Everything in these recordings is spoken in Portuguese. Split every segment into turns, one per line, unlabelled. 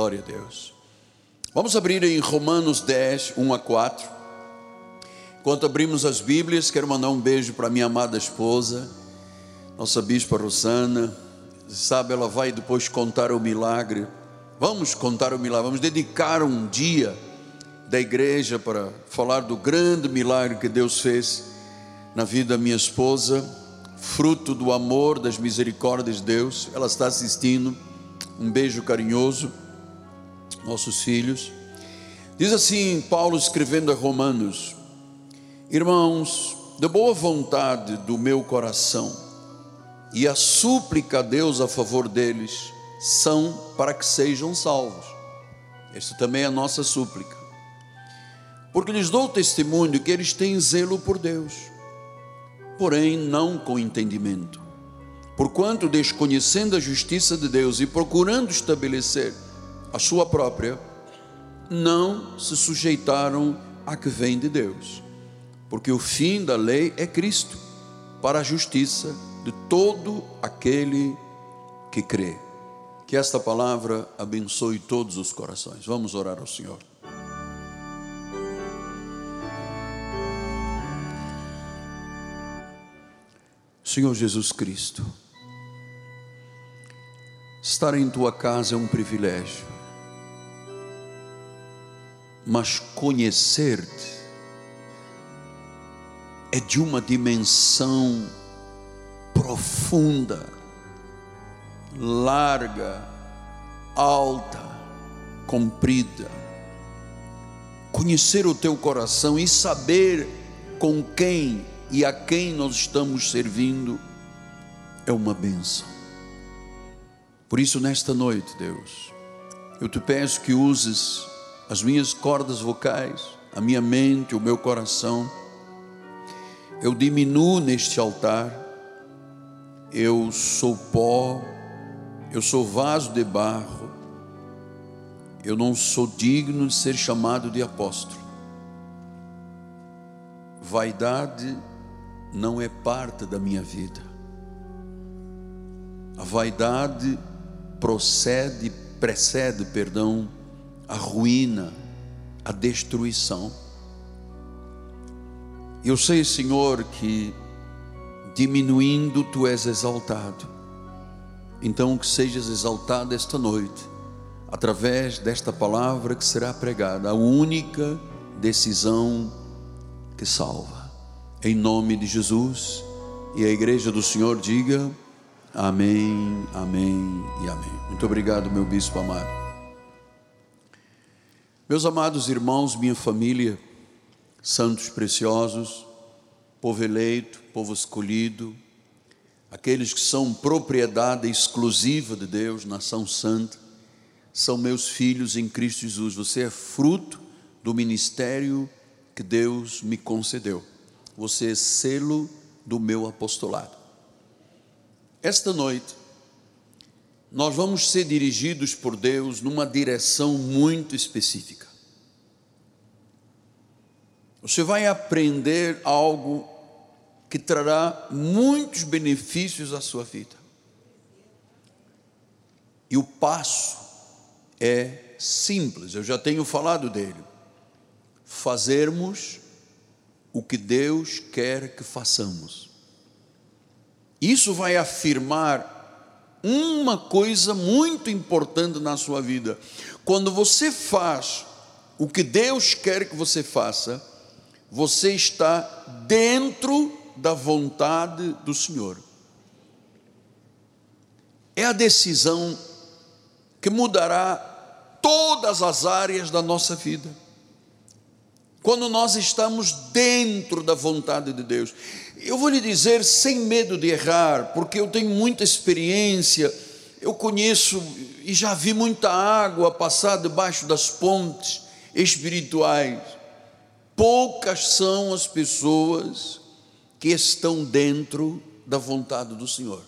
Glória a Deus. Vamos abrir em Romanos 10, 1 a 4. Enquanto abrimos as Bíblias, quero mandar um beijo para minha amada esposa, nossa bispa Rosana. Sabe, ela vai depois contar o milagre. Vamos contar o milagre, vamos dedicar um dia da igreja para falar do grande milagre que Deus fez na vida da minha esposa, fruto do amor, das misericórdias de Deus. Ela está assistindo. Um beijo carinhoso nossos filhos. Diz assim Paulo escrevendo a Romanos: Irmãos, de boa vontade do meu coração, e a súplica a Deus a favor deles são para que sejam salvos. Esta também é a nossa súplica. Porque lhes dou testemunho que eles têm zelo por Deus, porém não com entendimento. Porquanto, desconhecendo a justiça de Deus e procurando estabelecer a sua própria, não se sujeitaram a que vem de Deus, porque o fim da lei é Cristo, para a justiça de todo aquele que crê. Que esta palavra abençoe todos os corações. Vamos orar ao Senhor. Senhor Jesus Cristo, estar em tua casa é um privilégio mas conhecer-te é de uma dimensão profunda, larga, alta, comprida. Conhecer o teu coração e saber com quem e a quem nós estamos servindo é uma benção. Por isso, nesta noite, Deus, eu te peço que uses as minhas cordas vocais, a minha mente, o meu coração. Eu diminuo neste altar, eu sou pó, eu sou vaso de barro, eu não sou digno de ser chamado de apóstolo. Vaidade não é parte da minha vida. A vaidade procede, precede, perdão, a ruína, a destruição. Eu sei, Senhor, que diminuindo tu és exaltado. Então que sejas exaltado esta noite, através desta palavra que será pregada, a única decisão que salva. Em nome de Jesus, e a igreja do Senhor diga: Amém, Amém e Amém. Muito obrigado, meu bispo amado. Meus amados irmãos, minha família, santos preciosos, povo eleito, povo escolhido, aqueles que são propriedade exclusiva de Deus, nação santa, são meus filhos em Cristo Jesus. Você é fruto do ministério que Deus me concedeu. Você é selo do meu apostolado. Esta noite, nós vamos ser dirigidos por Deus numa direção muito específica. Você vai aprender algo que trará muitos benefícios à sua vida. E o passo é simples, eu já tenho falado dele. Fazermos o que Deus quer que façamos. Isso vai afirmar uma coisa muito importante na sua vida. Quando você faz o que Deus quer que você faça, você está dentro da vontade do Senhor. É a decisão que mudará todas as áreas da nossa vida. Quando nós estamos dentro da vontade de Deus. Eu vou lhe dizer sem medo de errar, porque eu tenho muita experiência, eu conheço e já vi muita água passar debaixo das pontes espirituais. Poucas são as pessoas que estão dentro da vontade do Senhor.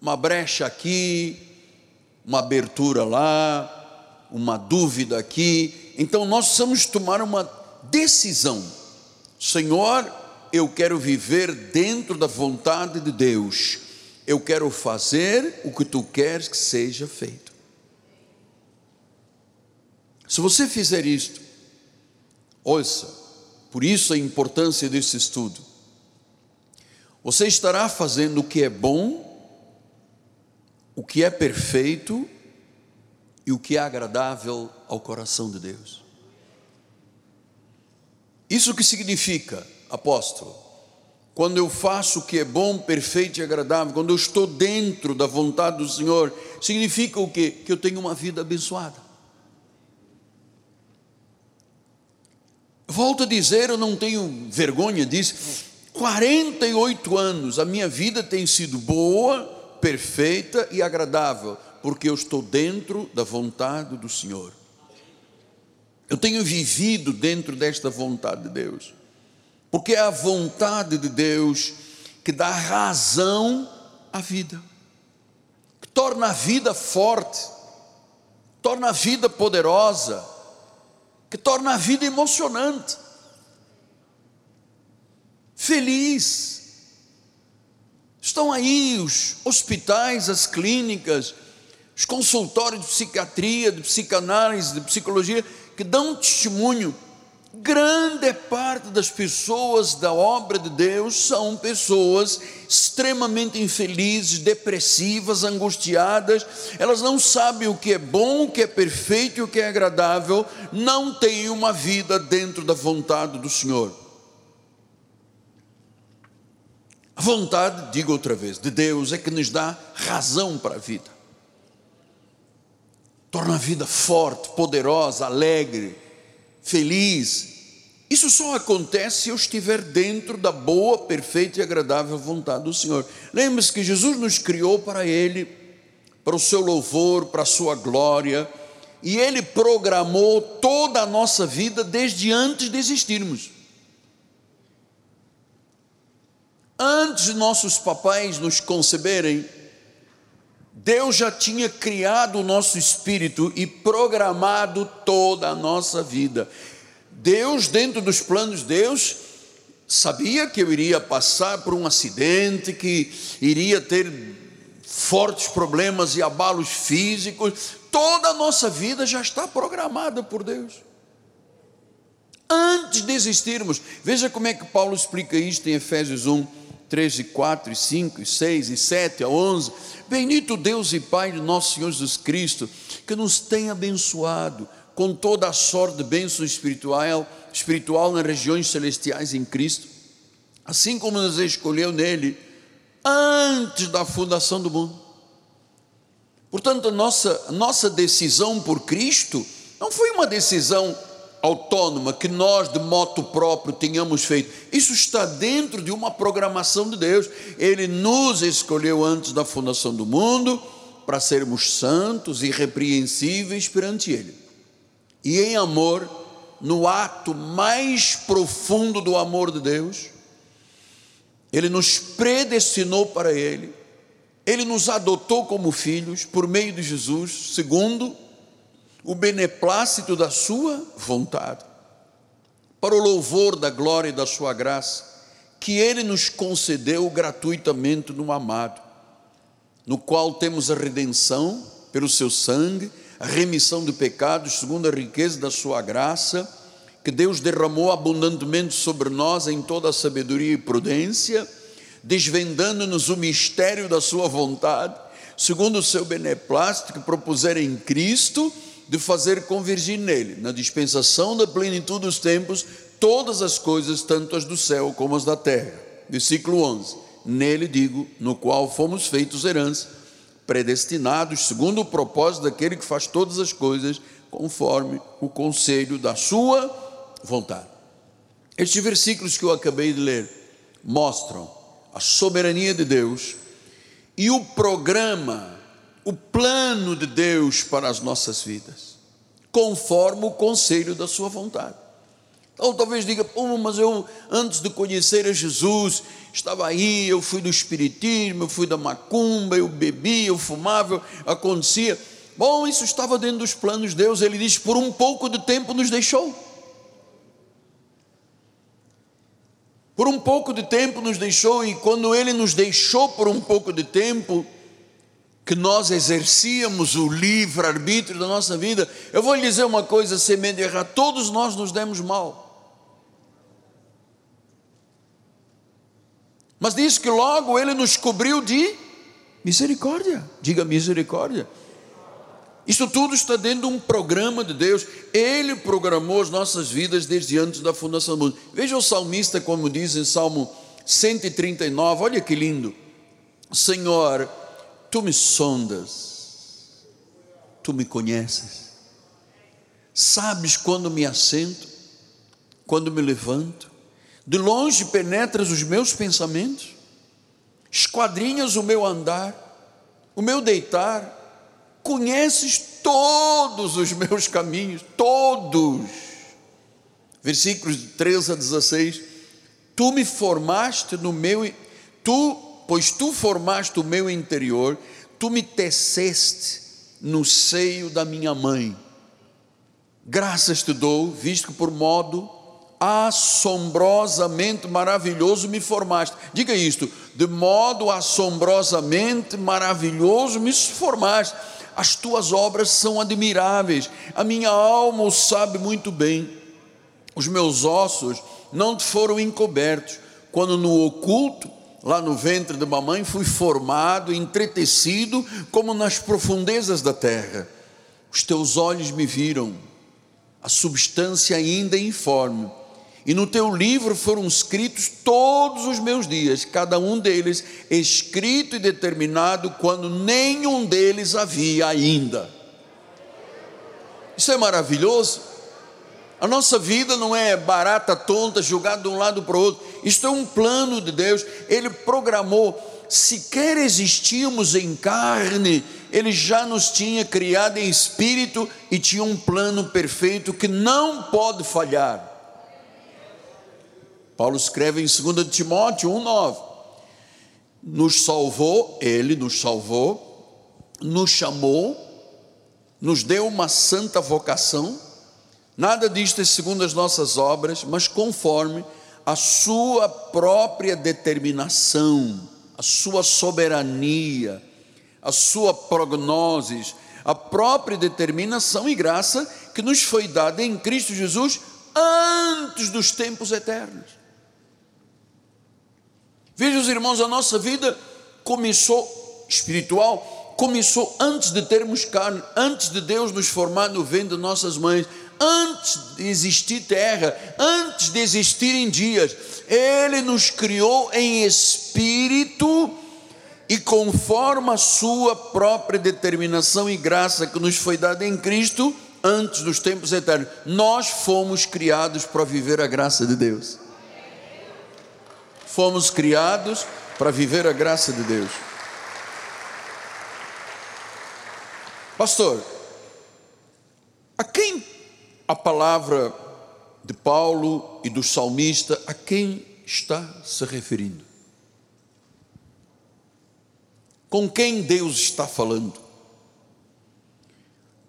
Uma brecha aqui, uma abertura lá, uma dúvida aqui. Então nós precisamos tomar uma decisão. Senhor, eu quero viver dentro da vontade de Deus. Eu quero fazer o que tu queres que seja feito. Se você fizer isto, ouça, por isso a importância desse estudo. Você estará fazendo o que é bom, o que é perfeito e o que é agradável ao coração de Deus. Isso que significa, apóstolo? Quando eu faço o que é bom, perfeito e agradável, quando eu estou dentro da vontade do Senhor, significa o quê? Que eu tenho uma vida abençoada. Volto a dizer, eu não tenho vergonha disso. 48 anos, a minha vida tem sido boa, perfeita e agradável, porque eu estou dentro da vontade do Senhor. Eu tenho vivido dentro desta vontade de Deus, porque é a vontade de Deus que dá razão à vida, que torna a vida forte, torna a vida poderosa que torna a vida emocionante, feliz. Estão aí os hospitais, as clínicas, os consultórios de psiquiatria, de psicanálise, de psicologia, que dão testemunho grande parte das pessoas da obra de Deus são pessoas extremamente infelizes, depressivas, angustiadas, elas não sabem o que é bom, o que é perfeito e o que é agradável, não têm uma vida dentro da vontade do Senhor. A vontade, digo outra vez, de Deus é que nos dá razão para a vida. Torna a vida forte, poderosa, alegre, feliz. Isso só acontece se eu estiver dentro da boa, perfeita e agradável vontade do Senhor. Lembre-se que Jesus nos criou para Ele, para o seu louvor, para a sua glória, e Ele programou toda a nossa vida desde antes de existirmos. Antes de nossos papais nos conceberem, Deus já tinha criado o nosso espírito e programado toda a nossa vida. Deus, dentro dos planos de Deus, sabia que eu iria passar por um acidente, que iria ter fortes problemas e abalos físicos. Toda a nossa vida já está programada por Deus. Antes de existirmos, veja como é que Paulo explica isto em Efésios 1, 3 e 4, e 5, e 6, e 7 a 11. Bendito Deus e Pai de nosso Senhor Jesus Cristo, que nos tem abençoado com toda a sorte de bênção espiritual, espiritual nas regiões celestiais em Cristo, assim como nos escolheu nele antes da fundação do mundo. Portanto, a nossa, nossa decisão por Cristo não foi uma decisão autônoma que nós de moto próprio tenhamos feito. Isso está dentro de uma programação de Deus. Ele nos escolheu antes da fundação do mundo para sermos santos e irrepreensíveis perante Ele. E em amor, no ato mais profundo do amor de Deus, Ele nos predestinou para Ele, Ele nos adotou como filhos por meio de Jesus, segundo o beneplácito da Sua vontade, para o louvor da glória e da Sua graça, que Ele nos concedeu gratuitamente no amado, no qual temos a redenção pelo Seu sangue, a remissão de pecados, segundo a riqueza da Sua graça, que Deus derramou abundantemente sobre nós em toda a sabedoria e prudência, desvendando-nos o mistério da Sua vontade, segundo o seu beneplácito que propuseram em Cristo de fazer convergir nele, na dispensação da plenitude dos tempos, todas as coisas, tanto as do céu como as da terra. Versículo 11: Nele digo, no qual fomos feitos herança, predestinados segundo o propósito daquele que faz todas as coisas conforme o conselho da sua vontade. Estes versículos que eu acabei de ler mostram a soberania de Deus e o programa o plano de Deus para as nossas vidas, conforme o conselho da Sua vontade. Ou talvez diga, Pô, mas eu antes de conhecer a Jesus, estava aí, eu fui do Espiritismo, eu fui da macumba, eu bebia, eu fumava, acontecia. Bom, isso estava dentro dos planos de Deus, ele diz: por um pouco de tempo nos deixou. Por um pouco de tempo nos deixou, e quando ele nos deixou por um pouco de tempo, que nós exercíamos o livre-arbítrio da nossa vida, eu vou lhe dizer uma coisa sem medo de errar: todos nós nos demos mal. Mas diz que logo ele nos cobriu de misericórdia. Diga misericórdia. Isso tudo está dentro de um programa de Deus. Ele programou as nossas vidas desde antes da fundação do mundo. Veja o salmista como diz em Salmo 139, olha que lindo. Senhor, tu me sondas, tu me conheces, sabes quando me assento, quando me levanto, de longe penetras os meus pensamentos, esquadrinhas o meu andar, o meu deitar, conheces todos os meus caminhos, todos. Versículos 13 a 16. Tu me formaste no meu, tu, pois tu formaste o meu interior, tu me teceste no seio da minha mãe. Graças te dou, visto que por modo assombrosamente maravilhoso me formaste. Diga isto, de modo assombrosamente maravilhoso me formaste as tuas obras são admiráveis, a minha alma o sabe muito bem, os meus ossos não te foram encobertos, quando no oculto, lá no ventre de mamãe, fui formado, entretecido, como nas profundezas da terra. Os teus olhos me viram, a substância ainda informe e no teu livro foram escritos todos os meus dias, cada um deles escrito e determinado quando nenhum deles havia ainda. Isso é maravilhoso. A nossa vida não é barata, tonta, jogada de um lado para o outro. Isto é um plano de Deus. Ele programou. Sequer existíamos em carne, Ele já nos tinha criado em espírito e tinha um plano perfeito que não pode falhar. Paulo escreve em 2 Timóteo 1,9: Nos salvou, Ele nos salvou, nos chamou, nos deu uma santa vocação, nada disto é segundo as nossas obras, mas conforme a Sua própria determinação, a Sua soberania, a Sua prognoses, a própria determinação e graça que nos foi dada em Cristo Jesus antes dos tempos eternos. Veja os irmãos, a nossa vida começou espiritual, começou antes de termos carne, antes de Deus nos formar no ventre de nossas mães, antes de existir terra, antes de existirem dias. Ele nos criou em espírito e conforme a sua própria determinação e graça que nos foi dada em Cristo antes dos tempos eternos. Nós fomos criados para viver a graça de Deus. Fomos criados para viver a graça de Deus. Pastor, a quem a palavra de Paulo e do salmista, a quem está se referindo? Com quem Deus está falando?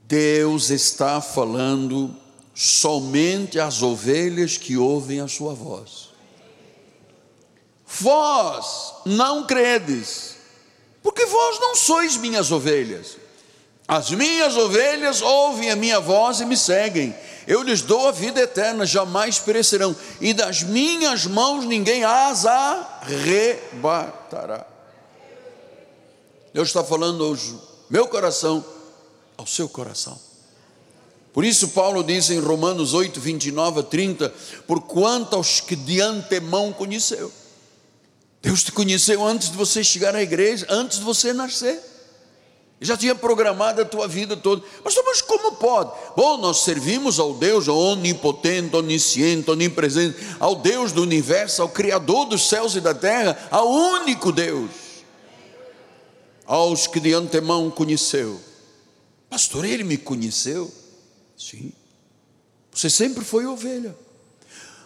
Deus está falando somente às ovelhas que ouvem a sua voz. Vós não credes, porque vós não sois minhas ovelhas. As minhas ovelhas ouvem a minha voz e me seguem. Eu lhes dou a vida eterna, jamais perecerão, e das minhas mãos ninguém as arrebatará. Deus está falando hoje, meu coração ao seu coração. Por isso, Paulo diz em Romanos 8, 29 a 30: Por quanto aos que de antemão conheceu, Deus te conheceu antes de você chegar à igreja, antes de você nascer. Já tinha programado a tua vida toda. Mas, mas como pode? Bom, nós servimos ao Deus onipotente, onisciente, onipresente, ao Deus do universo, ao Criador dos céus e da terra, ao único Deus. Aos que de antemão conheceu. Pastor, ele me conheceu? Sim. Você sempre foi ovelha.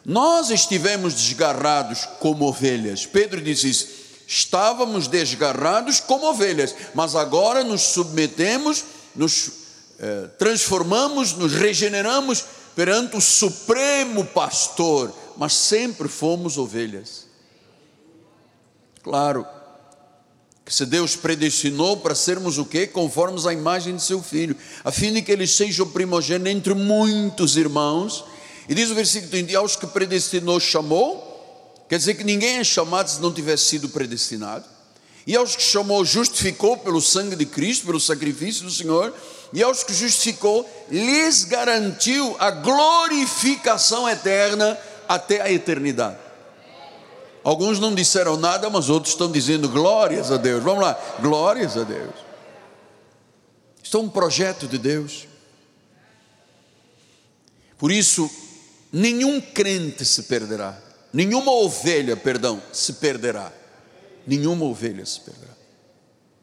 Nós estivemos desgarrados como ovelhas. Pedro diz isso. Estávamos desgarrados como ovelhas, mas agora nos submetemos, nos eh, transformamos, nos regeneramos perante o Supremo Pastor, mas sempre fomos ovelhas. Claro, Que se Deus predestinou para sermos o quê? Conformes à imagem de seu filho, a fim de que ele seja o primogênito entre muitos irmãos. E diz o versículo 30: aos que predestinou, chamou. Quer dizer que ninguém é chamado se não tivesse sido predestinado. E aos que chamou, justificou pelo sangue de Cristo, pelo sacrifício do Senhor. E aos que justificou, lhes garantiu a glorificação eterna até a eternidade. Alguns não disseram nada, mas outros estão dizendo glórias a Deus. Vamos lá, glórias a Deus. Isto é um projeto de Deus. Por isso, nenhum crente se perderá, nenhuma ovelha, perdão, se perderá. Nenhuma ovelha se perderá.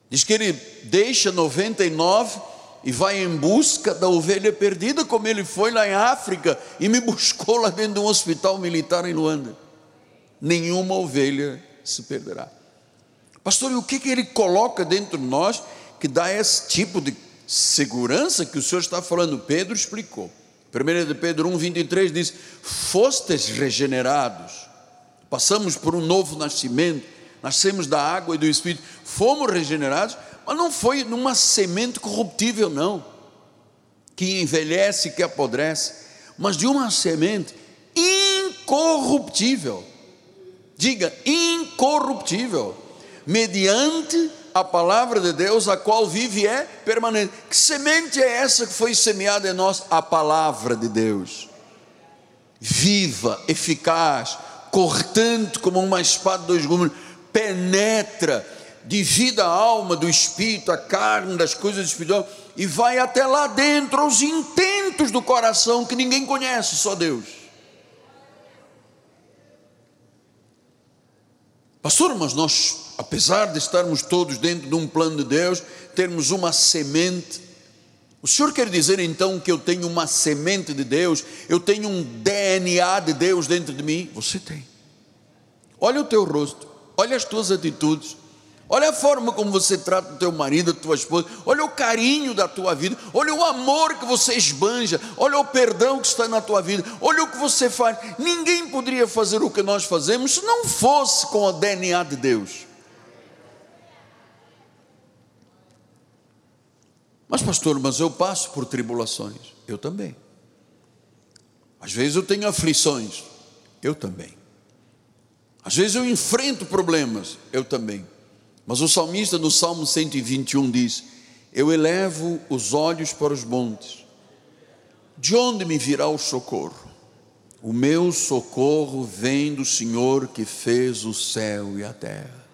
Diz que ele deixa 99 e vai em busca da ovelha perdida, como ele foi lá em África e me buscou lá dentro de um hospital militar em Luanda nenhuma ovelha se perderá. Pastor, e o que, que ele coloca dentro de nós que dá esse tipo de segurança que o Senhor está falando? Pedro explicou. 1 de Pedro 1, 23 diz: Fostes regenerados, passamos por um novo nascimento, nascemos da água e do Espírito, fomos regenerados, mas não foi numa semente corruptível, não, que envelhece, que apodrece, mas de uma semente incorruptível. Diga incorruptível, mediante a palavra de Deus, a qual vive é permanente. Que semente é essa que foi semeada em nós? A palavra de Deus, viva, eficaz, cortante como uma espada de dois gumes, penetra, divida a alma do espírito, a carne, das coisas espirituais, e vai até lá dentro, aos intentos do coração que ninguém conhece, só Deus. Pastor, mas nós, apesar de estarmos todos dentro de um plano de Deus, termos uma semente, o senhor quer dizer então que eu tenho uma semente de Deus, eu tenho um DNA de Deus dentro de mim? Você tem. Olha o teu rosto, olha as tuas atitudes, Olha a forma como você trata o teu marido, a tua esposa. Olha o carinho da tua vida. Olha o amor que você esbanja. Olha o perdão que está na tua vida. Olha o que você faz. Ninguém poderia fazer o que nós fazemos se não fosse com o DNA de Deus. Mas, pastor, mas eu passo por tribulações. Eu também. Às vezes eu tenho aflições. Eu também. Às vezes eu enfrento problemas. Eu também. Mas o salmista no Salmo 121 diz: Eu elevo os olhos para os montes, de onde me virá o socorro? O meu socorro vem do Senhor que fez o céu e a terra.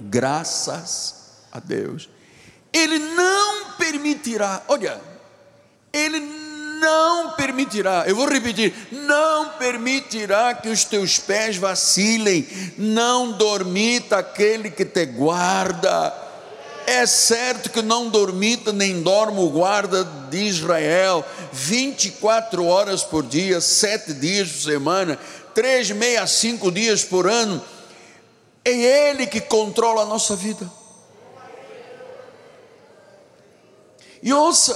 Graças a Deus. Ele não permitirá, olha, Ele não permitirá, eu vou repetir, não permitirá que os teus pés vacilem, não dormita aquele que te guarda. É certo que não dormita nem dorme o guarda de Israel, 24 horas por dia, sete dias por semana, três, meia, cinco dias por ano. É Ele que controla a nossa vida. E ouça,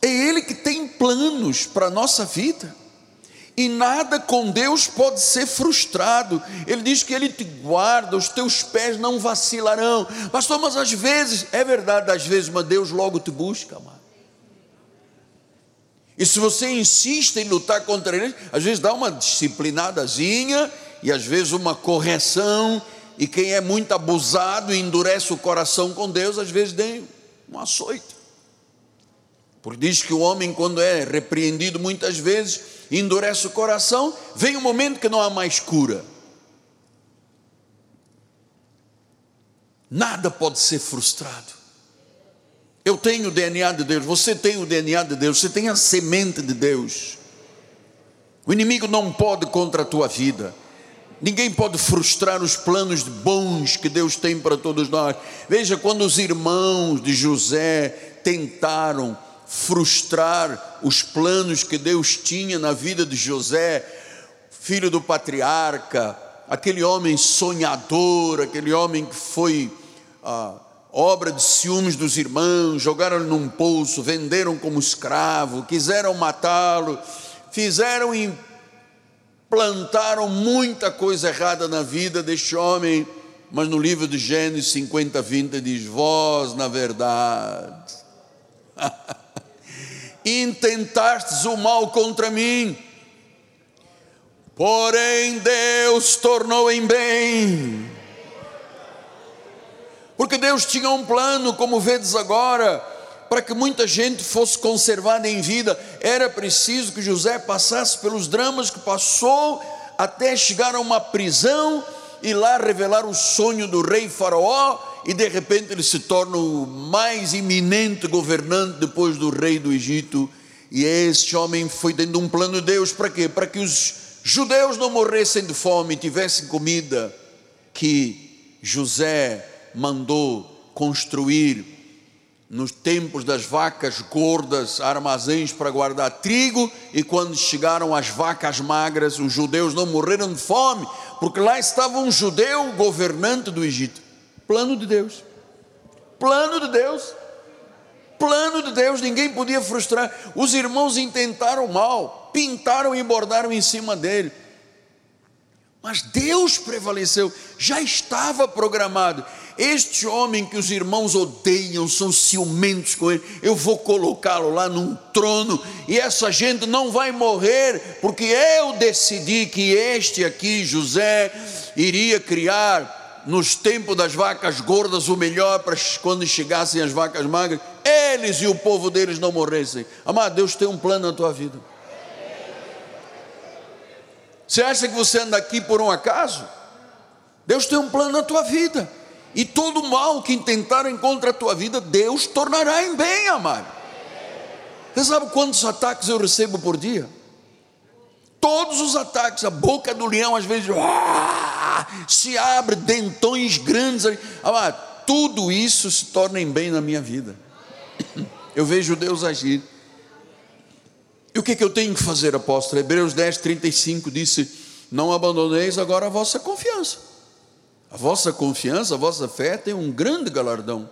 é Ele que tem planos para a nossa vida. E nada com Deus pode ser frustrado. Ele diz que Ele te guarda, os teus pés não vacilarão. Pastor, mas às vezes, é verdade, às vezes, mas Deus logo te busca, amado. E se você insiste em lutar contra ele, às vezes dá uma disciplinadazinha e às vezes uma correção. E quem é muito abusado e endurece o coração com Deus, às vezes tem um açoite. Porque diz que o homem, quando é repreendido muitas vezes, endurece o coração, vem um momento que não há mais cura. Nada pode ser frustrado. Eu tenho o DNA de Deus, você tem o DNA de Deus, você tem a semente de Deus. O inimigo não pode contra a tua vida. Ninguém pode frustrar os planos bons que Deus tem para todos nós. Veja quando os irmãos de José tentaram frustrar os planos que Deus tinha na vida de José, filho do patriarca, aquele homem sonhador, aquele homem que foi ah, obra de ciúmes dos irmãos, jogaram ele num poço, venderam como escravo, quiseram matá-lo, fizeram e plantaram muita coisa errada na vida deste homem, mas no livro de Gênesis 50, 20 diz: Vós, na verdade, intentastes o mal contra mim, porém Deus tornou em bem. Porque Deus tinha um plano, como vedes agora, para que muita gente fosse conservada em vida, era preciso que José passasse pelos dramas que passou até chegar a uma prisão e lá revelar o sonho do rei Faraó, e de repente ele se torna o mais iminente governante depois do rei do Egito. E este homem foi dentro de um plano de Deus para quê? Para que os judeus não morressem de fome, tivessem comida, que José mandou construir nos tempos das vacas gordas, armazéns para guardar trigo, e quando chegaram as vacas magras, os judeus não morreram de fome, porque lá estava um judeu governante do Egito. Plano de Deus. Plano de Deus. Plano de Deus, ninguém podia frustrar. Os irmãos intentaram mal, pintaram e bordaram em cima dele. Mas Deus prevaleceu, já estava programado. Este homem que os irmãos odeiam, são ciumentos com ele, eu vou colocá-lo lá num trono, e essa gente não vai morrer, porque eu decidi que este aqui, José, iria criar nos tempos das vacas gordas o melhor para quando chegassem as vacas magras, eles e o povo deles não morressem. Amado, Deus tem um plano na tua vida. Você acha que você anda aqui por um acaso? Deus tem um plano na tua vida. E todo mal que intentaram contra a tua vida, Deus tornará em bem, amado. Você sabe quantos ataques eu recebo por dia? Todos os ataques, a boca do leão às vezes ah, se abre, dentões grandes. Amado, tudo isso se torna em bem na minha vida. Eu vejo Deus agir. E o que, que eu tenho que fazer, apóstolo? Hebreus 10, 35 disse: Não abandoneis agora a vossa confiança a vossa confiança, a vossa fé tem um grande galardão.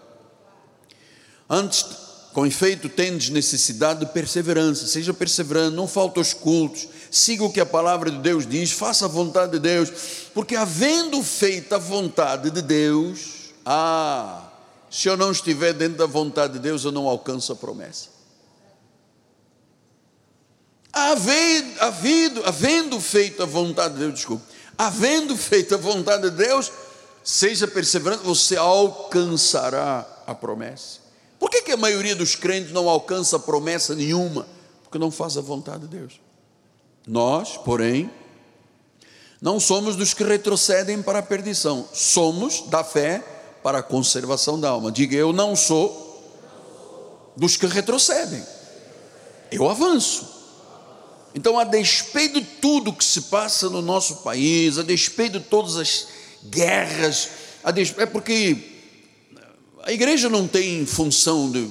Antes, com efeito, tendes necessidade de perseverança, seja perseverante, não falta os cultos, siga o que a palavra de Deus diz, faça a vontade de Deus, porque havendo feito a vontade de Deus, ah, se eu não estiver dentro da vontade de Deus, eu não alcanço a promessa. Havendo, havendo, havendo feito a vontade de Deus, desculpe, havendo feito a vontade de Deus, seja perseverante, você alcançará a promessa. Por que, que a maioria dos crentes não alcança promessa nenhuma? Porque não faz a vontade de Deus. Nós, porém, não somos dos que retrocedem para a perdição, somos da fé para a conservação da alma. Diga, eu não sou dos que retrocedem, eu avanço. Então, a despeito de tudo que se passa no nosso país, a despeito de todas as guerras, é porque a igreja não tem função de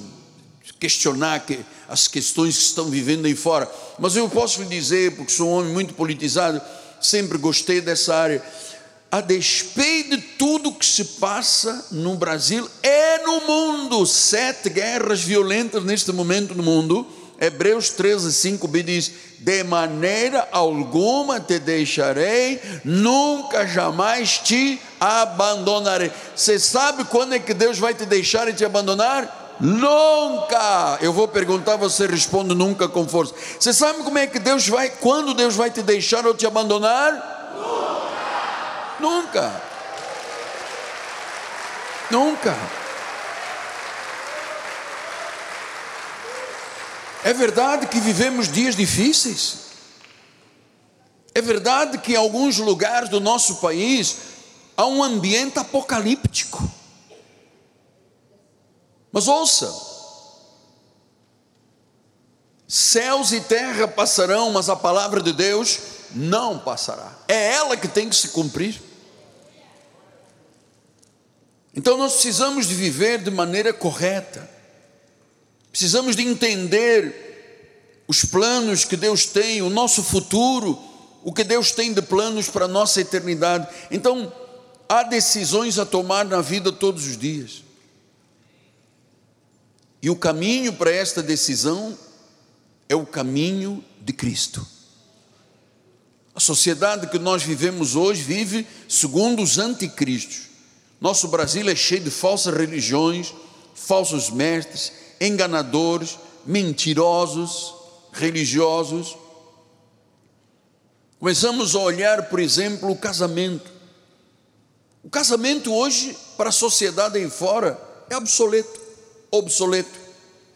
questionar as questões que estão vivendo aí fora, mas eu posso lhe dizer, porque sou um homem muito politizado, sempre gostei dessa área, a despeito de tudo que se passa no Brasil e no mundo, sete guerras violentas neste momento no mundo, Hebreus 13, 5b diz: De maneira alguma te deixarei, nunca jamais te abandonarei. Você sabe quando é que Deus vai te deixar e te abandonar? Nunca. Eu vou perguntar, você responde nunca com força. Você sabe como é que Deus vai, quando Deus vai te deixar ou te abandonar? Nunca. Nunca. Nunca. É verdade que vivemos dias difíceis. É verdade que em alguns lugares do nosso país há um ambiente apocalíptico. Mas ouça: céus e terra passarão, mas a palavra de Deus não passará. É ela que tem que se cumprir. Então nós precisamos de viver de maneira correta. Precisamos de entender os planos que Deus tem, o nosso futuro, o que Deus tem de planos para a nossa eternidade. Então, há decisões a tomar na vida todos os dias. E o caminho para esta decisão é o caminho de Cristo. A sociedade que nós vivemos hoje vive segundo os anticristos. Nosso Brasil é cheio de falsas religiões, falsos mestres, enganadores, mentirosos, religiosos. Começamos a olhar, por exemplo, o casamento. O casamento hoje, para a sociedade aí fora, é obsoleto, obsoleto,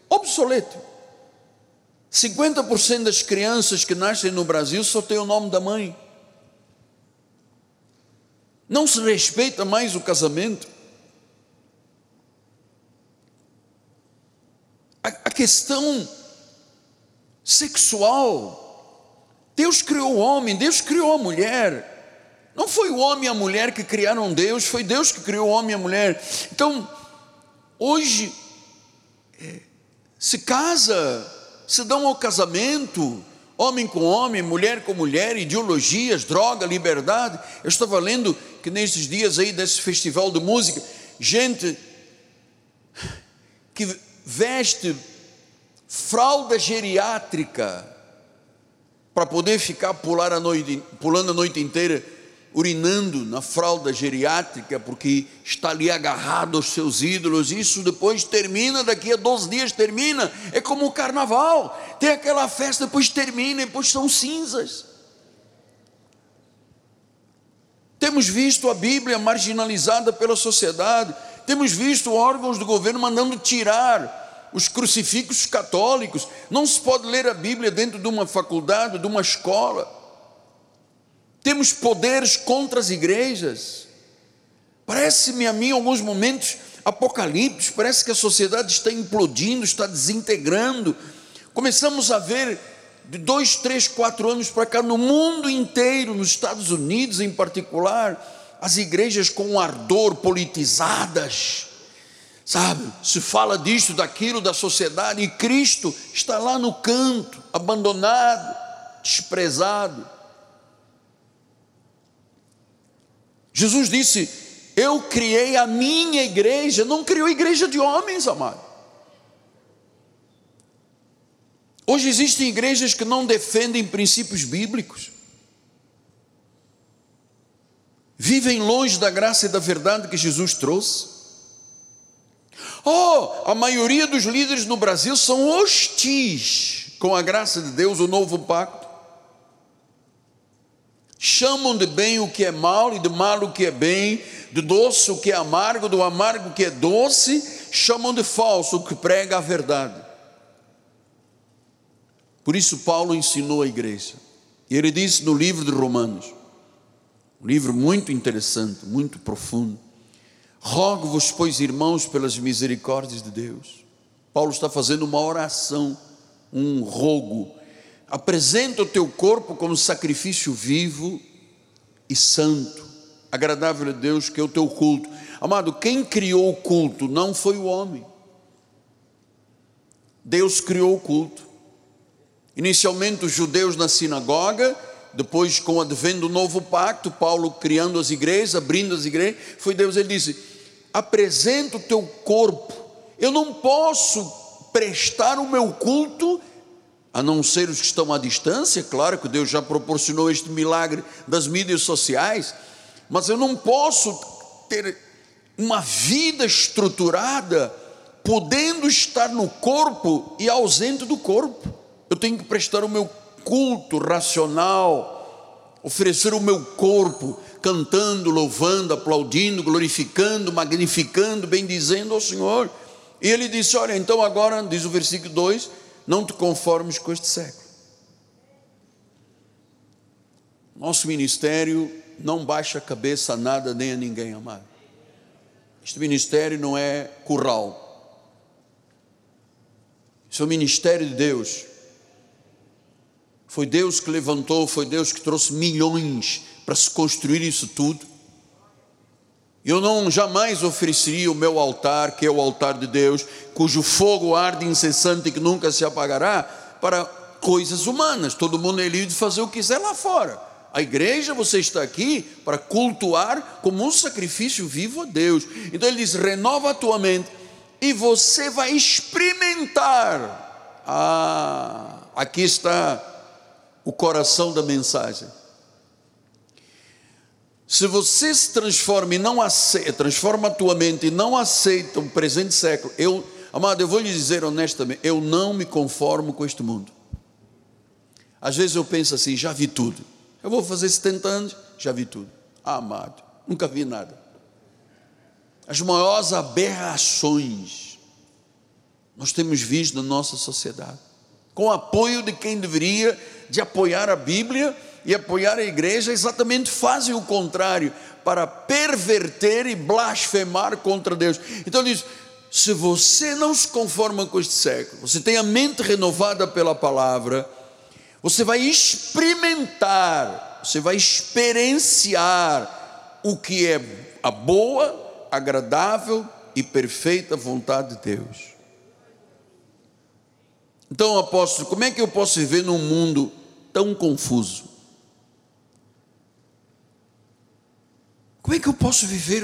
obsoleto. 50% das crianças que nascem no Brasil só tem o nome da mãe. Não se respeita mais o casamento. A, a questão sexual. Deus criou o homem, Deus criou a mulher. Não foi o homem e a mulher que criaram Deus, foi Deus que criou o homem e a mulher. Então, hoje, se casa, se dão ao casamento, homem com homem, mulher com mulher, ideologias, droga, liberdade. Eu estava lendo que nesses dias aí desse festival de música, gente que veste fralda geriátrica para poder ficar pular a noite, pulando a noite inteira, urinando na fralda geriátrica, porque está ali agarrado aos seus ídolos. Isso depois termina, daqui a 12 dias termina. É como o carnaval: tem aquela festa, depois termina, depois são cinzas. Temos visto a Bíblia marginalizada pela sociedade, temos visto órgãos do governo mandando tirar os crucifixos católicos. Não se pode ler a Bíblia dentro de uma faculdade, de uma escola. Temos poderes contra as igrejas. Parece-me a mim, em alguns momentos, apocalipse, parece que a sociedade está implodindo, está desintegrando. Começamos a ver de dois, três, quatro anos para cá, no mundo inteiro, nos Estados Unidos em particular, as igrejas com ardor politizadas, sabe? Se fala disto, daquilo, da sociedade, e Cristo está lá no canto, abandonado, desprezado. Jesus disse: Eu criei a minha igreja, não criou igreja de homens, amado. Hoje existem igrejas que não defendem princípios bíblicos, vivem longe da graça e da verdade que Jesus trouxe. Oh, a maioria dos líderes no Brasil são hostis com a graça de Deus, o novo pacto. Chamam de bem o que é mal e de mal o que é bem, de doce o que é amargo, do amargo o que é doce, chamam de falso o que prega a verdade. Por isso, Paulo ensinou a igreja. E ele disse no livro de Romanos, um livro muito interessante, muito profundo: Rogo-vos, pois, irmãos, pelas misericórdias de Deus. Paulo está fazendo uma oração, um rogo. Apresenta o teu corpo como sacrifício vivo e santo, agradável a Deus, que é o teu culto. Amado, quem criou o culto não foi o homem. Deus criou o culto. Inicialmente os judeus na sinagoga, depois com o advento do novo pacto, Paulo criando as igrejas, abrindo as igrejas, foi Deus, ele disse: apresenta o teu corpo. Eu não posso prestar o meu culto a não ser os que estão à distância, claro que Deus já proporcionou este milagre das mídias sociais, mas eu não posso ter uma vida estruturada podendo estar no corpo e ausente do corpo eu tenho que prestar o meu culto racional, oferecer o meu corpo, cantando, louvando, aplaudindo, glorificando, magnificando, bendizendo ao Senhor. E ele disse: Olha, então agora, diz o versículo 2: Não te conformes com este século. Nosso ministério não baixa a cabeça a nada nem a ninguém, amado. Este ministério não é curral. Isso é o ministério de Deus. Foi Deus que levantou, foi Deus que trouxe milhões para se construir isso tudo. Eu não jamais ofereceria o meu altar, que é o altar de Deus, cujo fogo arde incessante e que nunca se apagará, para coisas humanas. Todo mundo é livre de fazer o que quiser lá fora. A igreja, você está aqui para cultuar como um sacrifício vivo a Deus. Então ele diz: renova a tua mente e você vai experimentar. Ah, aqui está o coração da mensagem. Se você se transforma e não aceita, transforma a tua mente e não aceita o presente século, eu, amado, eu vou lhe dizer honestamente, eu não me conformo com este mundo. Às vezes eu penso assim, já vi tudo. Eu vou fazer 70 anos, já vi tudo. Ah, amado, nunca vi nada. As maiores aberrações nós temos visto na nossa sociedade, com apoio de quem deveria de apoiar a Bíblia e apoiar a igreja, exatamente fazem o contrário, para perverter e blasfemar contra Deus. Então ele diz: se você não se conforma com este século, você tem a mente renovada pela palavra, você vai experimentar, você vai experienciar o que é a boa, agradável e perfeita vontade de Deus. Então, apóstolo, como é que eu posso viver num mundo tão confuso? Como é que eu posso viver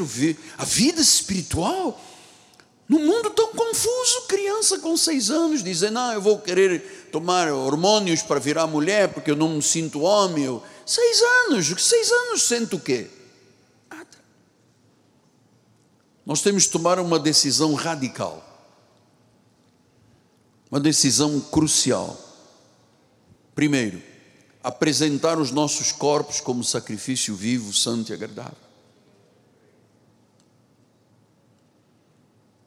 a vida espiritual num mundo tão confuso? Criança com seis anos dizendo, não, eu vou querer tomar hormônios para virar mulher porque eu não me sinto homem. Eu, seis anos, seis anos sento o quê? Nada. Nós temos que tomar uma decisão radical, uma decisão crucial. Primeiro, apresentar os nossos corpos como sacrifício vivo, santo e agradável.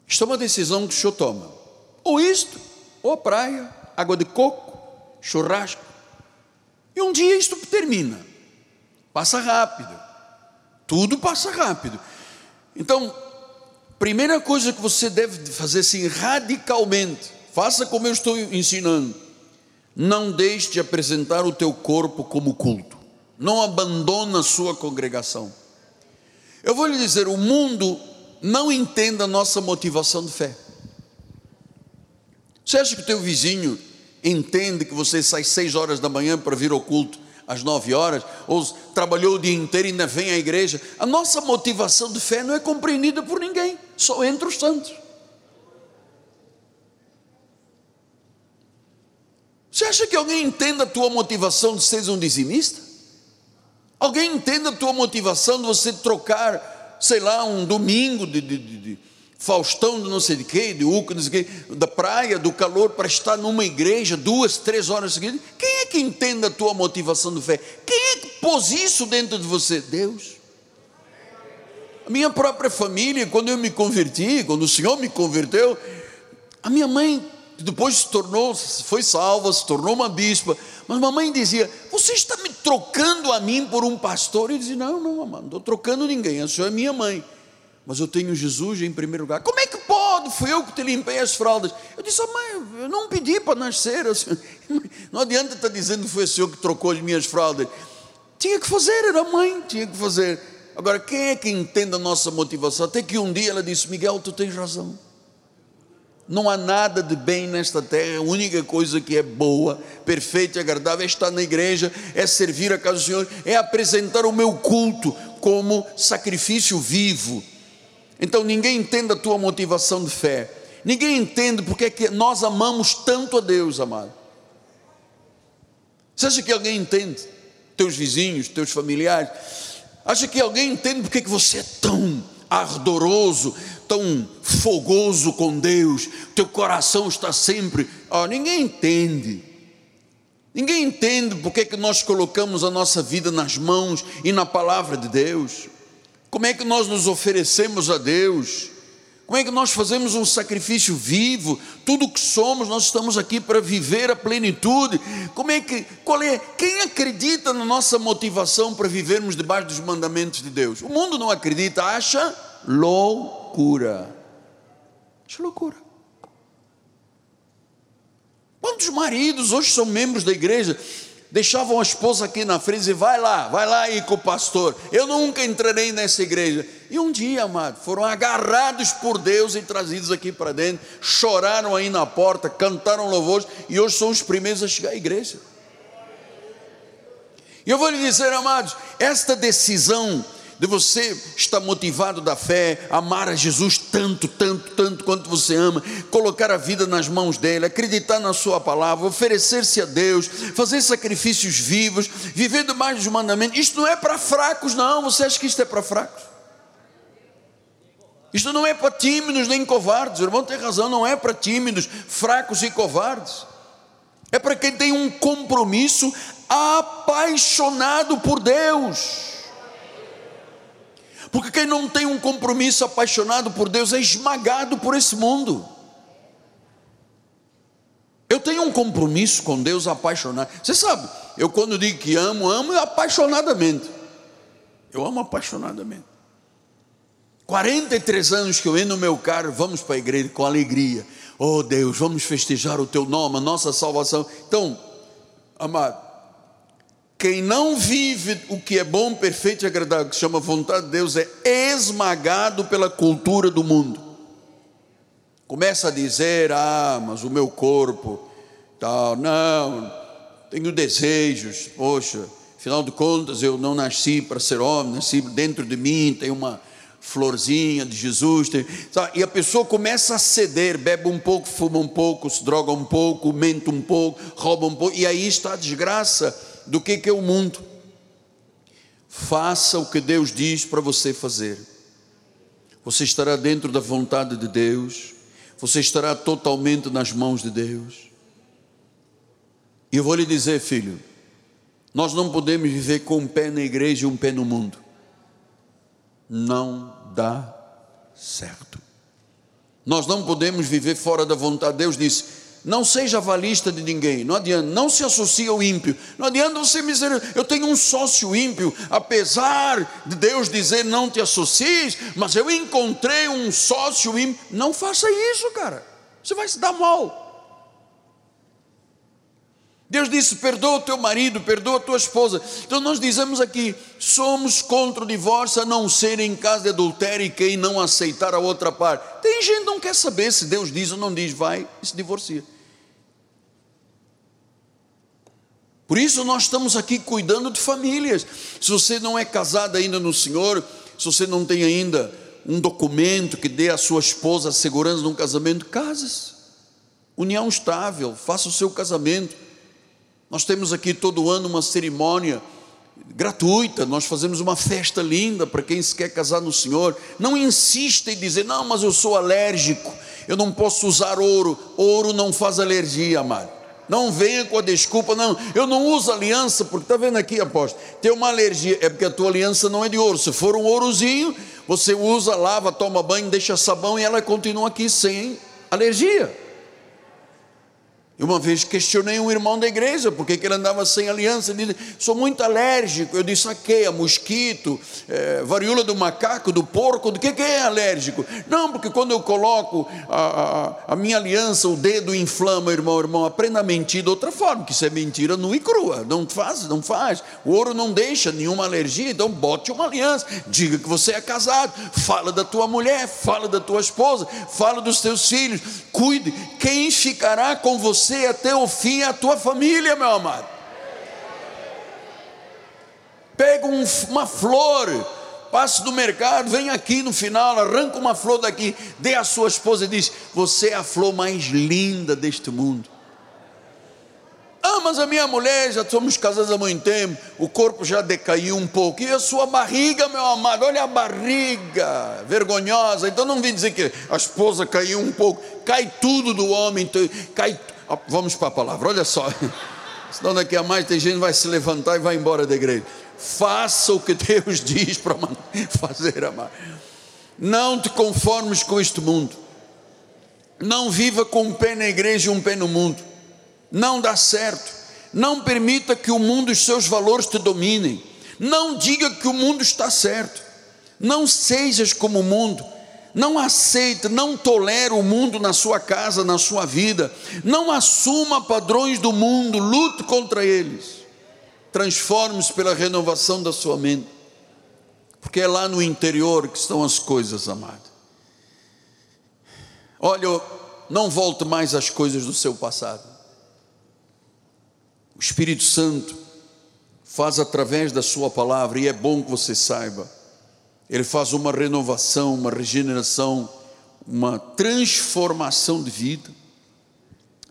Isto é uma decisão que o senhor toma. Ou isto, ou a praia, água de coco, churrasco. E um dia isto termina. Passa rápido. Tudo passa rápido. Então, primeira coisa que você deve fazer assim radicalmente, faça como eu estou ensinando. Não deixe de apresentar o teu corpo como culto. Não abandona a sua congregação. Eu vou lhe dizer, o mundo não entenda a nossa motivação de fé. Você acha que o teu vizinho entende que você sai seis horas da manhã para vir ao culto às nove horas, ou trabalhou o dia inteiro e ainda vem à igreja? A nossa motivação de fé não é compreendida por ninguém, só entre os santos. Você acha que alguém entenda a tua motivação de ser um dizimista? Alguém entenda a tua motivação de você trocar sei lá, um domingo de, de, de, Faustão não sei de quê, de Uca, não sei de quê, da praia, do calor, para estar numa igreja duas, três horas seguidas. Quem é que entende a tua motivação de fé? Quem é que pôs isso dentro de você? Deus. A minha própria família, quando eu me converti, quando o Senhor me converteu, a minha mãe depois se tornou, foi salva, se tornou uma bispa, mas mamãe dizia: Você está me trocando a mim por um pastor? E dizia: Não, não, mamãe, não estou trocando ninguém, a senhora é minha mãe, mas eu tenho Jesus em primeiro lugar. Como é que pode? Fui eu que te limpei as fraldas. Eu disse: Mãe, eu não pedi para nascer, não adianta estar dizendo que foi o senhor que trocou as minhas fraldas. Tinha que fazer, era mãe, tinha que fazer. Agora, quem é que entende a nossa motivação? Até que um dia ela disse: Miguel, tu tens razão. Não há nada de bem nesta terra, a única coisa que é boa, perfeita e agradável é estar na igreja, é servir a casa do Senhor, é apresentar o meu culto como sacrifício vivo. Então ninguém entende a tua motivação de fé, ninguém entende porque é que nós amamos tanto a Deus, amado. Você acha que alguém entende? Teus vizinhos, teus familiares, acha que alguém entende porque é que você é tão ardoroso, tão fogoso com Deus, teu coração está sempre. Oh, ninguém entende. Ninguém entende porque é que nós colocamos a nossa vida nas mãos e na palavra de Deus. Como é que nós nos oferecemos a Deus? Como é que nós fazemos um sacrifício vivo? Tudo que somos, nós estamos aqui para viver a plenitude. Como é que, qual é? Quem acredita na nossa motivação para vivermos debaixo dos mandamentos de Deus? O mundo não acredita, acha louco loucura. É loucura. Quantos maridos hoje são membros da igreja? Deixavam a esposa aqui na frente e diziam, vai lá, vai lá aí com o pastor. Eu nunca entrarei nessa igreja. E um dia, amado, foram agarrados por Deus e trazidos aqui para dentro, choraram aí na porta, cantaram louvores e hoje são os primeiros a chegar à igreja. E eu vou lhe dizer, amados, esta decisão de você estar motivado da fé, amar a Jesus tanto, tanto, tanto quanto você ama, colocar a vida nas mãos dele, acreditar na sua palavra, oferecer-se a Deus, fazer sacrifícios vivos, viver mais dos mandamentos. Isto não é para fracos, não. Você acha que isto é para fracos? Isto não é para tímidos nem covardes, o irmão tem razão, não é para tímidos, fracos e covardes. É para quem tem um compromisso apaixonado por Deus. Porque quem não tem um compromisso apaixonado por Deus é esmagado por esse mundo. Eu tenho um compromisso com Deus apaixonado. Você sabe, eu quando digo que amo, amo apaixonadamente. Eu amo apaixonadamente. 43 anos que eu entro no meu carro, vamos para a igreja com alegria. Oh Deus, vamos festejar o teu nome, a nossa salvação. Então, amado, quem não vive o que é bom, perfeito e agradável, que se chama vontade de Deus, é esmagado pela cultura do mundo. Começa a dizer: ah, mas o meu corpo, tal, não, tenho desejos, poxa, afinal de contas eu não nasci para ser homem, nasci dentro de mim, tem uma florzinha de Jesus, tem, e a pessoa começa a ceder, bebe um pouco, fuma um pouco, se droga um pouco, mente um pouco, rouba um pouco, e aí está a desgraça do que, que é o mundo. Faça o que Deus diz para você fazer. Você estará dentro da vontade de Deus. Você estará totalmente nas mãos de Deus. E eu vou lhe dizer, filho, nós não podemos viver com um pé na igreja e um pé no mundo. Não dá certo. Nós não podemos viver fora da vontade. Deus disse: não seja avalista de ninguém, não adianta, não se associe ao ímpio, não adianta você dizer, eu tenho um sócio ímpio, apesar de Deus dizer não te associes, mas eu encontrei um sócio ímpio, não faça isso, cara, você vai se dar mal. Deus disse: perdoa o teu marido, perdoa a tua esposa. Então nós dizemos aqui: somos contra o divórcio a não ser em caso de adultério e quem não aceitar a outra parte. Tem gente que não quer saber se Deus diz ou não diz, vai e se divorcia. Por isso nós estamos aqui cuidando de famílias. Se você não é casado ainda no Senhor, se você não tem ainda um documento que dê à sua esposa a segurança de um casamento, case-se. União estável, faça o seu casamento nós temos aqui todo ano uma cerimônia gratuita, nós fazemos uma festa linda para quem se quer casar no Senhor. Não insista em dizer, não, mas eu sou alérgico, eu não posso usar ouro. Ouro não faz alergia, amado. Não venha com a desculpa, não, eu não uso aliança, porque está vendo aqui, apóstolo, tem uma alergia, é porque a tua aliança não é de ouro. Se for um ourozinho, você usa, lava, toma banho, deixa sabão e ela continua aqui sem alergia. E uma vez questionei um irmão da igreja, porque ele andava sem aliança, ele disse, sou muito alérgico, eu disse? A mosquito, é, varíola do macaco, do porco, do que, que é alérgico? Não, porque quando eu coloco a, a, a, minha aliança, o dedo inflama, irmão, irmão, aprenda a mentir de outra forma, que isso é mentira nua e crua, não faz, não faz, o ouro não deixa nenhuma alergia, então bote uma aliança, diga que você é casado, fala da tua mulher, fala da tua esposa, fala dos teus filhos, cuide, quem ficará com você você até o fim a tua família, meu amado. Pega um, uma flor, passe no mercado, vem aqui no final, arranca uma flor daqui, dê à sua esposa e diz: Você é a flor mais linda deste mundo. Ah, mas a minha mulher, já somos casados há muito tempo, o corpo já decaiu um pouco. E a sua barriga, meu amado, olha a barriga, vergonhosa. Então não vim dizer que a esposa caiu um pouco, cai tudo do homem, cai Vamos para a palavra, olha só. Senão daqui a mais tem gente que vai se levantar e vai embora da igreja. Faça o que Deus diz para fazer, amar. Não te conformes com este mundo. Não viva com um pé na igreja e um pé no mundo. Não dá certo. Não permita que o mundo e os seus valores te dominem. Não diga que o mundo está certo. Não sejas como o mundo não aceite, não tolere o mundo na sua casa, na sua vida. Não assuma padrões do mundo, lute contra eles. Transforme-se pela renovação da sua mente. Porque é lá no interior que estão as coisas, amado. Olha, não volte mais às coisas do seu passado. O Espírito Santo faz através da sua palavra, e é bom que você saiba Ele faz uma renovação, uma regeneração, uma transformação de vida.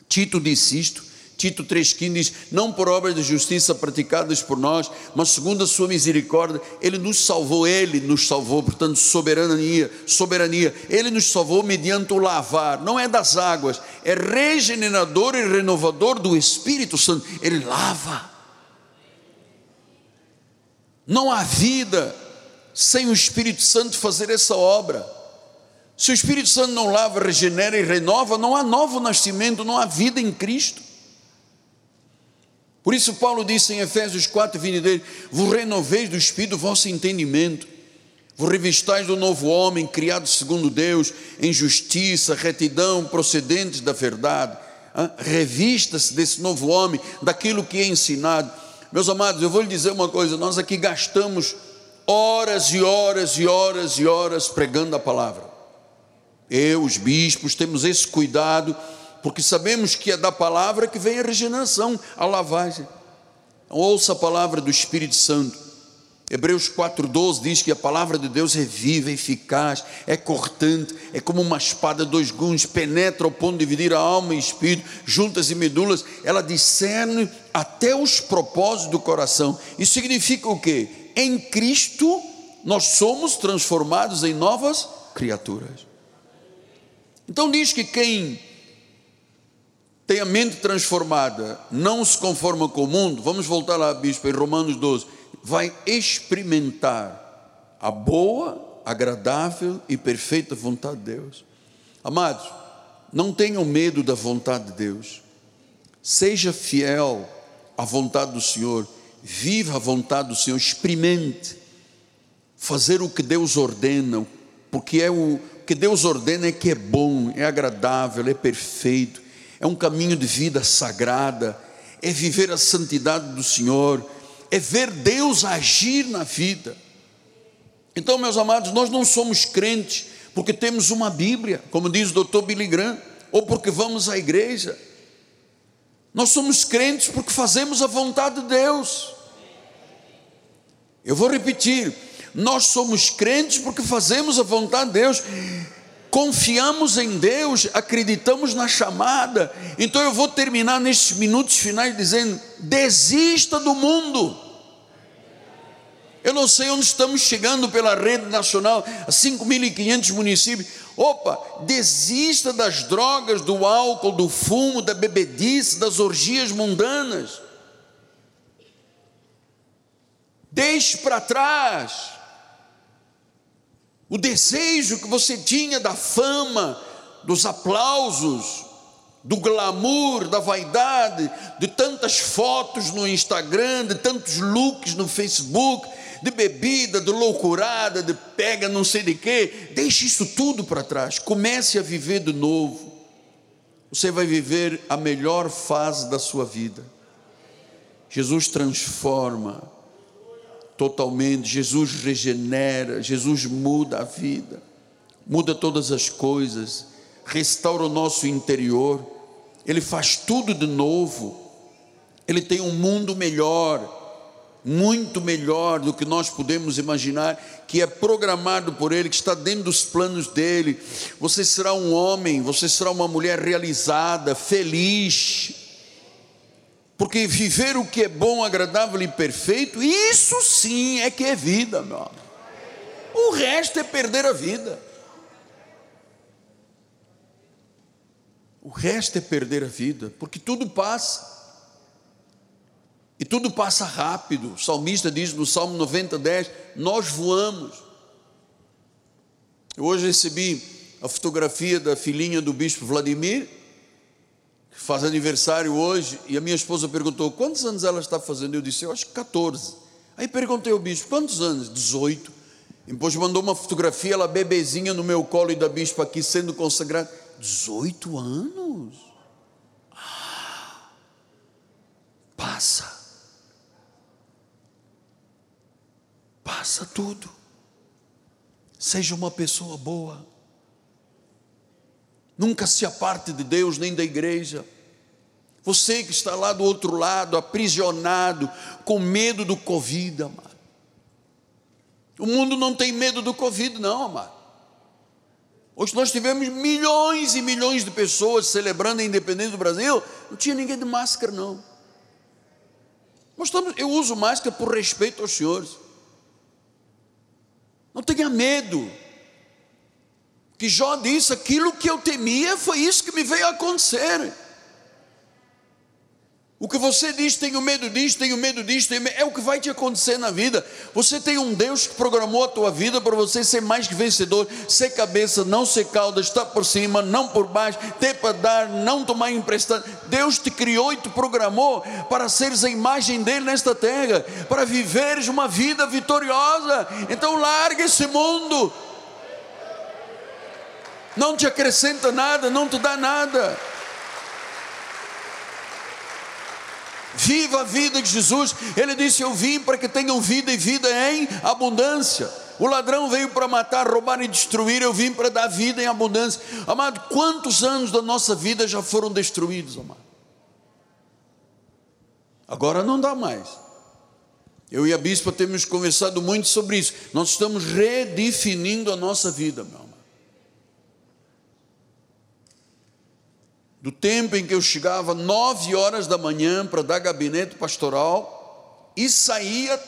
Tito disse isto, Tito 3,15 diz: Não por obras de justiça praticadas por nós, mas segundo a sua misericórdia, Ele nos salvou, Ele nos salvou, portanto, soberania, soberania, Ele nos salvou mediante o lavar, não é das águas, é regenerador e renovador do Espírito Santo, Ele lava. Não há vida sem o Espírito Santo fazer essa obra. Se o Espírito Santo não lava, regenera e renova, não há novo nascimento, não há vida em Cristo. Por isso, Paulo disse em Efésios 4, 23: Vos renoveis do Espírito do vosso entendimento, vos revistais do novo homem, criado segundo Deus, em justiça, retidão, procedentes da verdade. Revista-se desse novo homem, daquilo que é ensinado. Meus amados, eu vou lhe dizer uma coisa: nós aqui gastamos horas e horas e horas e horas pregando a palavra. Eu, os bispos, temos esse cuidado porque sabemos que é da palavra que vem a regeneração, a lavagem. Ouça a palavra do Espírito Santo. Hebreus 4,12 diz que a palavra de Deus é viva, eficaz, é cortante, é como uma espada dois gumes, penetra ao ponto de dividir a alma e espírito, juntas e medulas, ela discerne até os propósitos do coração. Isso significa o quê? Em Cristo nós somos transformados em novas criaturas. Então diz que quem tem a mente transformada, não se conforma com o mundo, vamos voltar lá, bispo, em Romanos 12, vai experimentar a boa, agradável e perfeita vontade de Deus. Amados, não tenham medo da vontade de Deus, seja fiel à vontade do Senhor, viva a vontade do Senhor, experimente fazer o que Deus ordena, porque é o que Deus ordena é que é bom, é agradável, é perfeito é um caminho de vida sagrada, é viver a santidade do Senhor, é ver Deus agir na vida. Então, meus amados, nós não somos crentes porque temos uma Bíblia, como diz o doutor Billy Graham, ou porque vamos à igreja. Nós somos crentes porque fazemos a vontade de Deus. Eu vou repetir: nós somos crentes porque fazemos a vontade de Deus confiamos em Deus, acreditamos na chamada. Então eu vou terminar nestes minutos finais dizendo: desista do mundo. Eu não sei onde estamos chegando pela rede nacional, a 5.500 municípios. Opa, desista das drogas, do álcool, do fumo, da bebedice, das orgias mundanas. Deixe para trás o desejo que você tinha da fama, dos aplausos, do glamour, da vaidade, de tantas fotos no Instagram, de tantos looks no Facebook, de bebida, de loucurada, de pega não sei de quê, deixe isso tudo para trás, comece a viver de novo. Você vai viver a melhor fase da sua vida. Jesus transforma totalmente. Jesus regenera, Jesus muda a vida, muda todas as coisas, restaura o nosso interior, Ele faz tudo de novo, Ele tem um mundo melhor, muito melhor do que nós podemos imaginar, que é programado por Ele, que está dentro dos planos dele. Você será um homem, você será uma mulher realizada, feliz, porque viver o que é bom, agradável e perfeito, isso sim é que é vida, meu amor. O resto é perder a vida. O resto é perder a vida, porque tudo passa. E tudo passa rápido. O salmista diz no Salmo 90, 10: Nós voamos. Eu hoje recebi a fotografia da filhinha do bispo Vladimir, faz aniversário hoje, e a minha esposa perguntou: quantos anos ela está fazendo? Eu disse: eu acho que 14. Aí perguntei ao bispo: quantos anos? 18. E depois mandou uma fotografia, ela bebezinha no meu colo e da bispa aqui sendo consagrada. 18 anos? Ah, passa. Passa tudo. Seja uma pessoa boa. Nunca se aparte de Deus nem da igreja. Você que está lá do outro lado, aprisionado, com medo do Covid, amado. O mundo não tem medo do Covid, não, amado. Hoje nós tivemos milhões e milhões de pessoas celebrando a independência do Brasil, não tinha ninguém de máscara, não. Nós estamos, eu uso máscara por respeito aos senhores. Não tenha medo. Que Jó disse: aquilo que eu temia foi isso que me veio a acontecer. O que você diz, tenho medo disso, tenho medo disso, tenho medo, é o que vai te acontecer na vida. Você tem um Deus que programou a tua vida para você ser mais que vencedor, ser cabeça, não ser cauda, estar por cima, não por baixo, ter para dar, não tomar emprestado. Deus te criou e te programou para seres a imagem dele nesta terra, para viveres uma vida vitoriosa. Então larga esse mundo. Não te acrescenta nada, não te dá nada. Viva a vida de Jesus. Ele disse: Eu vim para que tenham vida e vida em abundância. O ladrão veio para matar, roubar e destruir. Eu vim para dar vida em abundância. Amado, quantos anos da nossa vida já foram destruídos, amado? Agora não dá mais. Eu e a bispa temos conversado muito sobre isso. Nós estamos redefinindo a nossa vida, meu do tempo em que eu chegava nove horas da manhã para dar gabinete pastoral e saía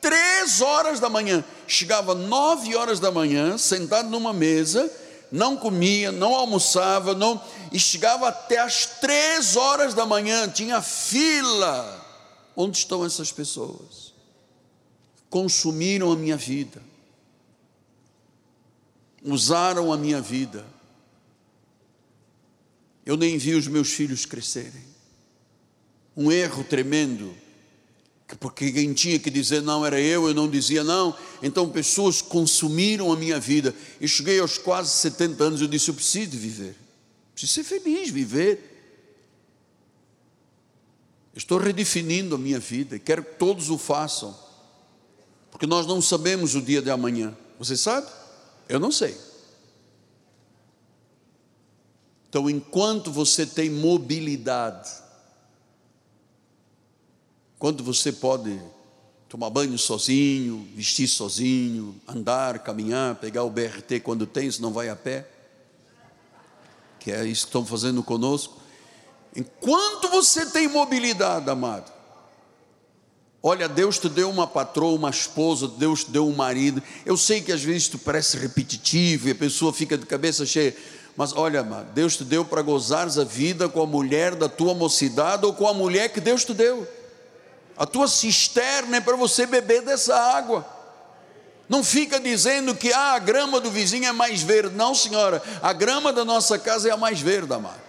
três horas da manhã. Chegava nove horas da manhã, sentado numa mesa, não comia, não almoçava, não, e chegava até as três horas da manhã, tinha fila. Onde estão essas pessoas? Consumiram a minha vida, usaram a minha vida eu nem vi os meus filhos crescerem. Um erro tremendo, porque quem tinha que dizer não era eu, eu não dizia não. Então pessoas consumiram a minha vida. E cheguei aos quase 70 anos, eu disse: eu preciso viver, preciso ser feliz, viver. Estou redefinindo a minha vida e quero que todos o façam, porque nós não sabemos o dia de amanhã. Você sabe? Eu não sei. Então, enquanto você tem mobilidade, enquanto você pode tomar banho sozinho, vestir sozinho, andar, caminhar, pegar o BRT quando tem, se não vai a pé, que é isso que estão fazendo conosco. Enquanto você tem mobilidade, amado, olha, Deus te deu uma patroa, uma esposa, Deus te deu um marido. Eu sei que às vezes tu parece repetitivo e a pessoa fica de cabeça cheia. Mas olha, Deus te deu para gozares a vida com a mulher da tua mocidade ou com a mulher que Deus te deu. A tua cisterna é para você beber dessa água. Não fica dizendo que ah, a grama do vizinho é mais verde. Não, senhora, a grama da nossa casa é a mais verde, amado.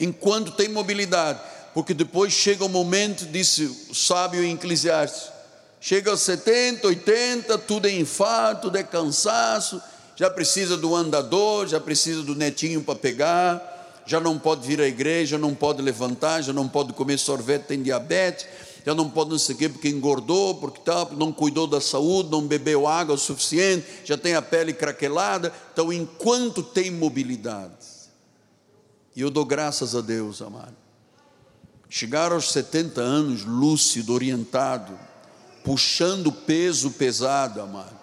Enquanto tem mobilidade, porque depois chega o momento, disse o sábio em Eclesiastes, chega aos 70, 80, tudo é enfado, tudo é cansaço, já precisa do andador, já precisa do netinho para pegar, já não pode vir à igreja, não pode levantar, já não pode comer sorvete, tem diabetes, já não pode não sei o quê, porque engordou, porque tá, não cuidou da saúde, não bebeu água o suficiente, já tem a pele craquelada. Então, enquanto tem mobilidade, e eu dou graças a Deus, amado, chegar aos 70 anos lúcido, orientado, puxando peso pesado, amado,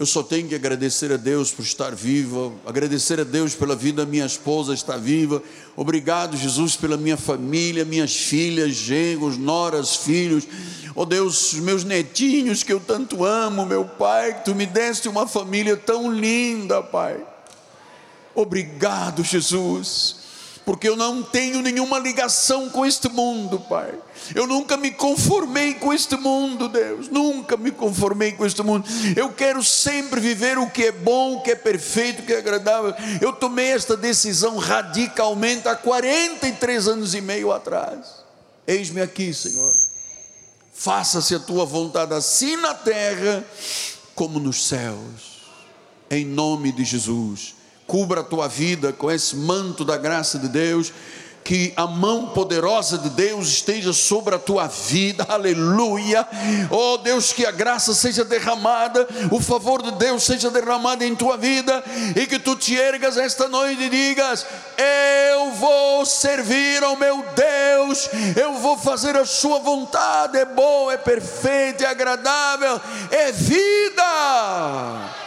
eu só tenho que agradecer a Deus por estar viva, agradecer a Deus pela vida da minha esposa estar viva. Obrigado, Jesus, pela minha família, minhas filhas, genros, noras, filhos. Oh Deus, meus netinhos que eu tanto amo, meu Pai, que tu me deste uma família tão linda, Pai. Obrigado, Jesus porque eu não tenho nenhuma ligação com este mundo, Pai. Eu nunca me conformei com este mundo, Deus. Nunca me conformei com este mundo. Eu quero sempre viver o que é bom, o que é perfeito, o que é agradável. Eu tomei esta decisão radicalmente há 43 anos e meio atrás. Eis-me aqui, Senhor. Faça-se a tua vontade, assim na terra como nos céus. Em nome de Jesus cubra a tua vida com esse manto da graça de Deus, que a mão poderosa de Deus esteja sobre a tua vida, aleluia. Oh Deus, que a graça seja derramada, o favor de Deus seja derramado em tua vida e que tu te ergas esta noite e digas: Eu vou servir ao meu Deus eu vou fazer a Sua vontade, é boa, é perfeita, é agradável, é vida.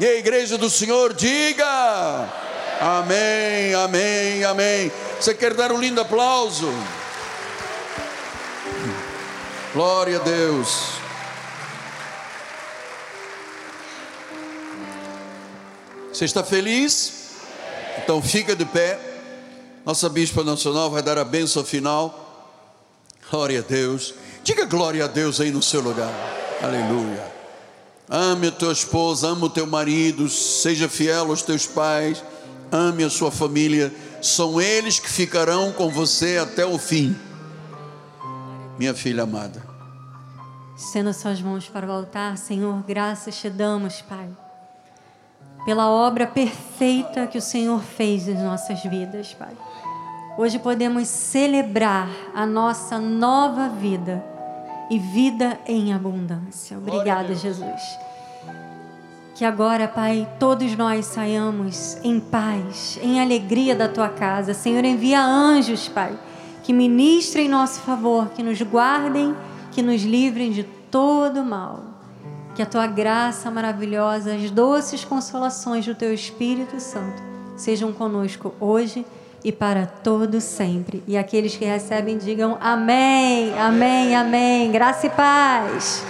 E a igreja do Senhor diga: Amém, amém, amém. Você quer dar um lindo aplauso? Glória a Deus. Você está feliz? Então fica de pé. Nossa Bispa Nacional vai dar a bênção final. Glória a Deus. Diga glória a Deus aí no seu lugar. Aleluia. Ame a tua esposa, ame o teu marido, seja fiel aos teus pais, ame a sua família. São eles que ficarão com você até o fim. Minha filha amada.
Estenda suas mãos para o altar, Senhor, graças te damos, Pai pela obra perfeita que o Senhor fez em nossas vidas, Pai. Hoje podemos celebrar a nossa nova vida e vida em abundância. Obrigada, Jesus. Que agora, Pai, todos nós saiamos em paz, em alegria da tua casa. Senhor, envia anjos, Pai, que ministrem em nosso favor, que nos guardem, que nos livrem de todo mal. Que a tua graça maravilhosa, as doces consolações do teu Espírito Santo sejam conosco hoje e para todo sempre. E aqueles que recebem digam amém, amém, amém. Graça e paz.